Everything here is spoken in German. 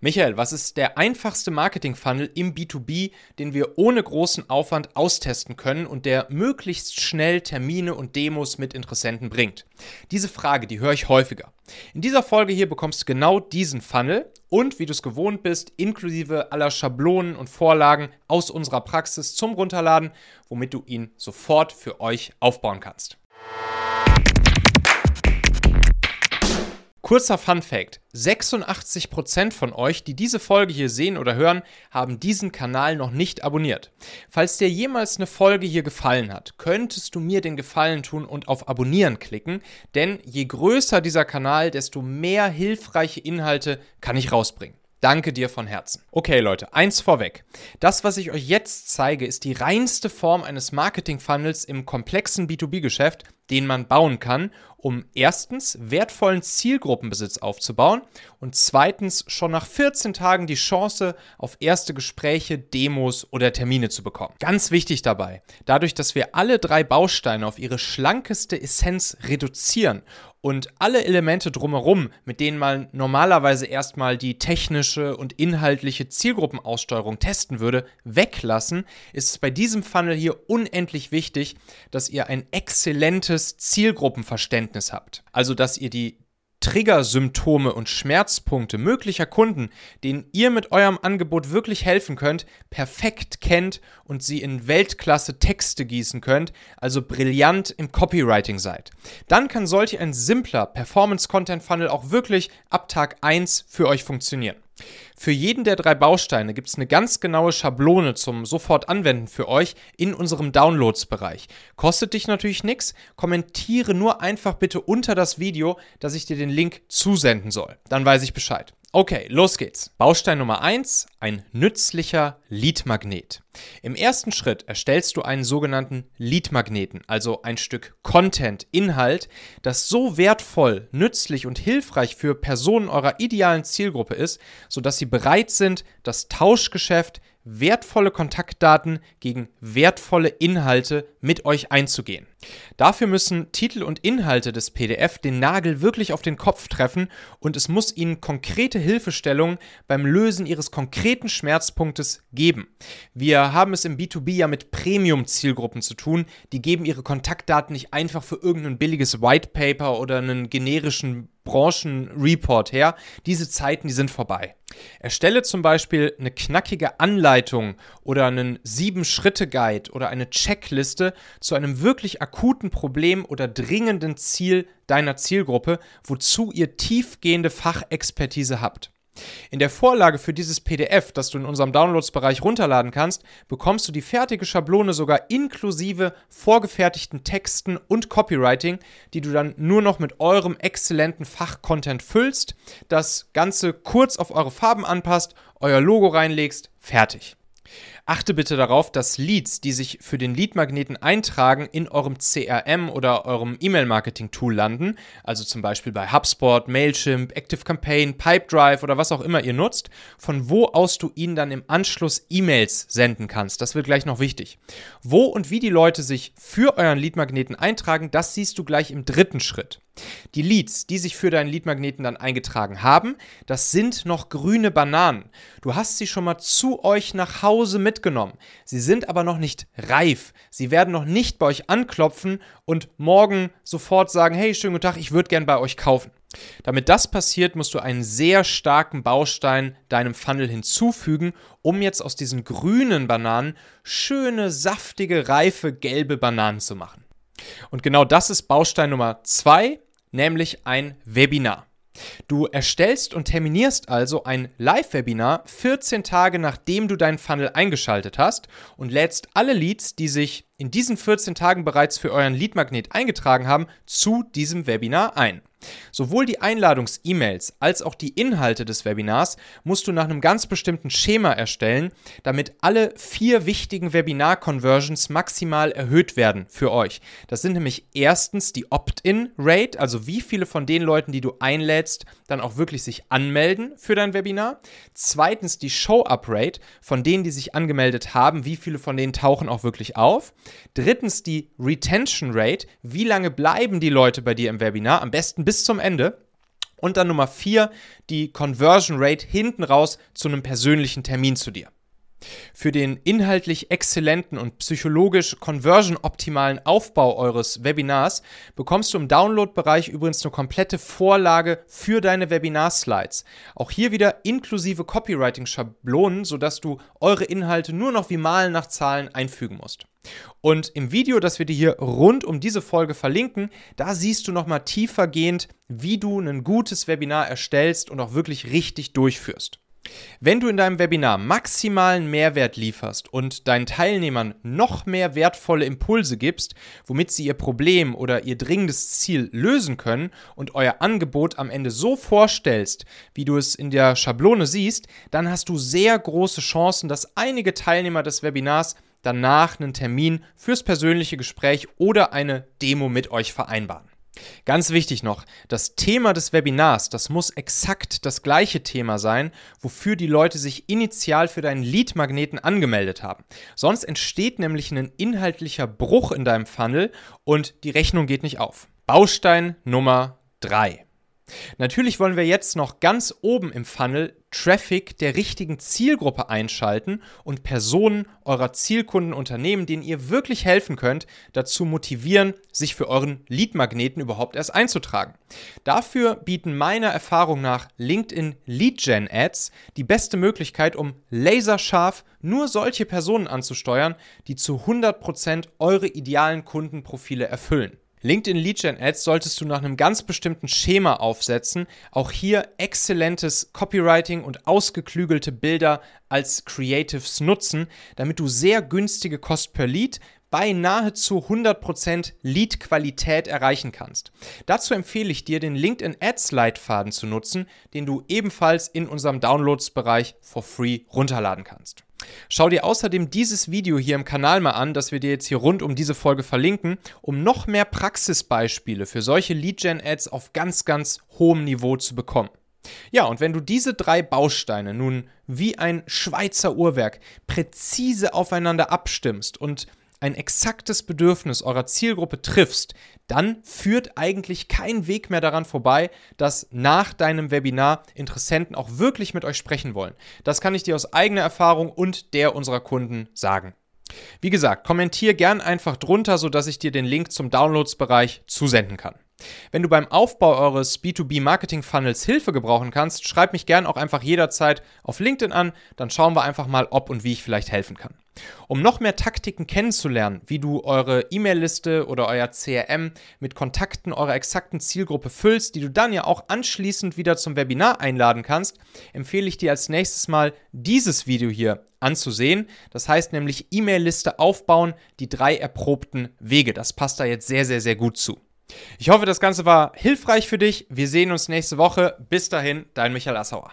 Michael, was ist der einfachste Marketing-Funnel im B2B, den wir ohne großen Aufwand austesten können und der möglichst schnell Termine und Demos mit Interessenten bringt? Diese Frage, die höre ich häufiger. In dieser Folge hier bekommst du genau diesen Funnel und, wie du es gewohnt bist, inklusive aller Schablonen und Vorlagen aus unserer Praxis zum Runterladen, womit du ihn sofort für euch aufbauen kannst. Kurzer Fun Fact: 86% von euch, die diese Folge hier sehen oder hören, haben diesen Kanal noch nicht abonniert. Falls dir jemals eine Folge hier gefallen hat, könntest du mir den Gefallen tun und auf Abonnieren klicken, denn je größer dieser Kanal, desto mehr hilfreiche Inhalte kann ich rausbringen. Danke dir von Herzen. Okay, Leute, eins vorweg. Das, was ich euch jetzt zeige, ist die reinste Form eines Marketing-Funnels im komplexen B2B-Geschäft, den man bauen kann, um erstens wertvollen Zielgruppenbesitz aufzubauen und zweitens schon nach 14 Tagen die Chance auf erste Gespräche, Demos oder Termine zu bekommen. Ganz wichtig dabei, dadurch, dass wir alle drei Bausteine auf ihre schlankeste Essenz reduzieren und alle Elemente drumherum, mit denen man normalerweise erstmal die technische und inhaltliche Zielgruppenaussteuerung testen würde, weglassen, ist es bei diesem Funnel hier unendlich wichtig, dass ihr ein exzellentes Zielgruppenverständnis habt. Also, dass ihr die Triggersymptome und Schmerzpunkte möglicher Kunden, denen ihr mit eurem Angebot wirklich helfen könnt, perfekt kennt und sie in Weltklasse Texte gießen könnt, also brillant im Copywriting seid. Dann kann solch ein simpler Performance-Content-Funnel auch wirklich ab Tag 1 für euch funktionieren. Für jeden der drei Bausteine gibt es eine ganz genaue Schablone zum sofort anwenden für euch in unserem Downloads-Bereich. Kostet dich natürlich nichts. Kommentiere nur einfach bitte unter das Video, dass ich dir den Link zusenden soll. Dann weiß ich Bescheid. Okay, los geht's. Baustein Nummer 1, ein nützlicher Leadmagnet. Im ersten Schritt erstellst du einen sogenannten Leadmagneten, also ein Stück Content, Inhalt, das so wertvoll, nützlich und hilfreich für Personen eurer idealen Zielgruppe ist, sodass sie bereit sind, das Tauschgeschäft wertvolle Kontaktdaten gegen wertvolle Inhalte mit euch einzugehen. Dafür müssen Titel und Inhalte des PDF den Nagel wirklich auf den Kopf treffen und es muss ihnen konkrete Hilfestellungen beim Lösen ihres konkreten Schmerzpunktes geben. Wir haben es im B2B ja mit Premium-Zielgruppen zu tun, die geben ihre Kontaktdaten nicht einfach für irgendein billiges White Paper oder einen generischen Branchenreport her. Diese Zeiten, die sind vorbei. Erstelle zum Beispiel eine knackige Anleitung oder einen Sieben-Schritte-Guide oder eine Checkliste zu einem wirklich akuten Problem oder dringenden Ziel deiner Zielgruppe, wozu ihr tiefgehende Fachexpertise habt. In der Vorlage für dieses PDF, das du in unserem Downloads-Bereich runterladen kannst, bekommst du die fertige Schablone sogar inklusive vorgefertigten Texten und Copywriting, die du dann nur noch mit eurem exzellenten Fachcontent füllst, das Ganze kurz auf eure Farben anpasst, euer Logo reinlegst, fertig. Achte bitte darauf, dass Leads, die sich für den Lead-Magneten eintragen, in eurem CRM oder eurem E-Mail-Marketing-Tool landen, also zum Beispiel bei HubSpot, Mailchimp, ActiveCampaign, Pipedrive oder was auch immer ihr nutzt, von wo aus du ihnen dann im Anschluss E-Mails senden kannst. Das wird gleich noch wichtig. Wo und wie die Leute sich für euren Lead-Magneten eintragen, das siehst du gleich im dritten Schritt. Die Leads, die sich für deinen Leadmagneten dann eingetragen haben, das sind noch grüne Bananen. Du hast sie schon mal zu euch nach Hause mitgenommen. Sie sind aber noch nicht reif. Sie werden noch nicht bei euch anklopfen und morgen sofort sagen, hey, schönen guten Tag, ich würde gern bei euch kaufen. Damit das passiert, musst du einen sehr starken Baustein deinem Funnel hinzufügen, um jetzt aus diesen grünen Bananen schöne, saftige, reife, gelbe Bananen zu machen. Und genau das ist Baustein Nummer zwei nämlich ein Webinar. Du erstellst und terminierst also ein Live-Webinar 14 Tage nachdem du deinen Funnel eingeschaltet hast und lädst alle Leads, die sich in diesen 14 Tagen bereits für euren Lead-Magnet eingetragen haben, zu diesem Webinar ein. Sowohl die Einladungs-E-Mails als auch die Inhalte des Webinars musst du nach einem ganz bestimmten Schema erstellen, damit alle vier wichtigen Webinar-Conversions maximal erhöht werden für euch. Das sind nämlich erstens die Opt-in-Rate, also wie viele von den Leuten, die du einlädst, dann auch wirklich sich anmelden für dein Webinar. Zweitens die Show-Up-Rate, von denen, die sich angemeldet haben, wie viele von denen tauchen auch wirklich auf. Drittens die Retention Rate, wie lange bleiben die Leute bei dir im Webinar, am besten bis zum Ende. Und dann Nummer vier, die Conversion Rate hinten raus zu einem persönlichen Termin zu dir. Für den inhaltlich exzellenten und psychologisch conversion-optimalen Aufbau eures Webinars bekommst du im Download-Bereich übrigens eine komplette Vorlage für deine Webinar-Slides. Auch hier wieder inklusive Copywriting-Schablonen, sodass du eure Inhalte nur noch wie Malen nach Zahlen einfügen musst. Und im Video, das wir dir hier rund um diese Folge verlinken, da siehst du nochmal tiefergehend, wie du ein gutes Webinar erstellst und auch wirklich richtig durchführst. Wenn du in deinem Webinar maximalen Mehrwert lieferst und deinen Teilnehmern noch mehr wertvolle Impulse gibst, womit sie ihr Problem oder ihr dringendes Ziel lösen können und euer Angebot am Ende so vorstellst, wie du es in der Schablone siehst, dann hast du sehr große Chancen, dass einige Teilnehmer des Webinars danach einen Termin fürs persönliche Gespräch oder eine Demo mit euch vereinbaren. Ganz wichtig noch, das Thema des Webinars, das muss exakt das gleiche Thema sein, wofür die Leute sich initial für deinen Lead-Magneten angemeldet haben. Sonst entsteht nämlich ein inhaltlicher Bruch in deinem Funnel und die Rechnung geht nicht auf. Baustein Nummer 3. Natürlich wollen wir jetzt noch ganz oben im Funnel Traffic der richtigen Zielgruppe einschalten und Personen eurer Zielkundenunternehmen, denen ihr wirklich helfen könnt, dazu motivieren, sich für euren Lead-Magneten überhaupt erst einzutragen. Dafür bieten meiner Erfahrung nach LinkedIn Lead Gen Ads die beste Möglichkeit, um laserscharf nur solche Personen anzusteuern, die zu 100% eure idealen Kundenprofile erfüllen. LinkedIn Lead Gen Ads solltest du nach einem ganz bestimmten Schema aufsetzen. Auch hier exzellentes Copywriting und ausgeklügelte Bilder als Creatives nutzen, damit du sehr günstige Kost per Lead bei nahezu 100% Lead-Qualität erreichen kannst. Dazu empfehle ich dir, den LinkedIn Ads Leitfaden zu nutzen, den du ebenfalls in unserem Downloads-Bereich for free runterladen kannst. Schau dir außerdem dieses Video hier im Kanal mal an, das wir dir jetzt hier rund um diese Folge verlinken, um noch mehr Praxisbeispiele für solche Lead-Gen-Ads auf ganz, ganz hohem Niveau zu bekommen. Ja, und wenn du diese drei Bausteine nun wie ein Schweizer Uhrwerk präzise aufeinander abstimmst und ein exaktes Bedürfnis eurer Zielgruppe triffst, dann führt eigentlich kein Weg mehr daran vorbei, dass nach deinem Webinar Interessenten auch wirklich mit euch sprechen wollen. Das kann ich dir aus eigener Erfahrung und der unserer Kunden sagen. Wie gesagt, kommentier gern einfach drunter, sodass ich dir den Link zum Downloads-Bereich zusenden kann. Wenn du beim Aufbau eures B2B-Marketing-Funnels Hilfe gebrauchen kannst, schreib mich gern auch einfach jederzeit auf LinkedIn an, dann schauen wir einfach mal, ob und wie ich vielleicht helfen kann. Um noch mehr Taktiken kennenzulernen, wie du eure E-Mail-Liste oder euer CRM mit Kontakten eurer exakten Zielgruppe füllst, die du dann ja auch anschließend wieder zum Webinar einladen kannst, empfehle ich dir als nächstes mal dieses Video hier anzusehen. Das heißt nämlich E-Mail-Liste aufbauen, die drei erprobten Wege. Das passt da jetzt sehr, sehr, sehr gut zu. Ich hoffe, das Ganze war hilfreich für dich. Wir sehen uns nächste Woche. Bis dahin, dein Michael Assauer.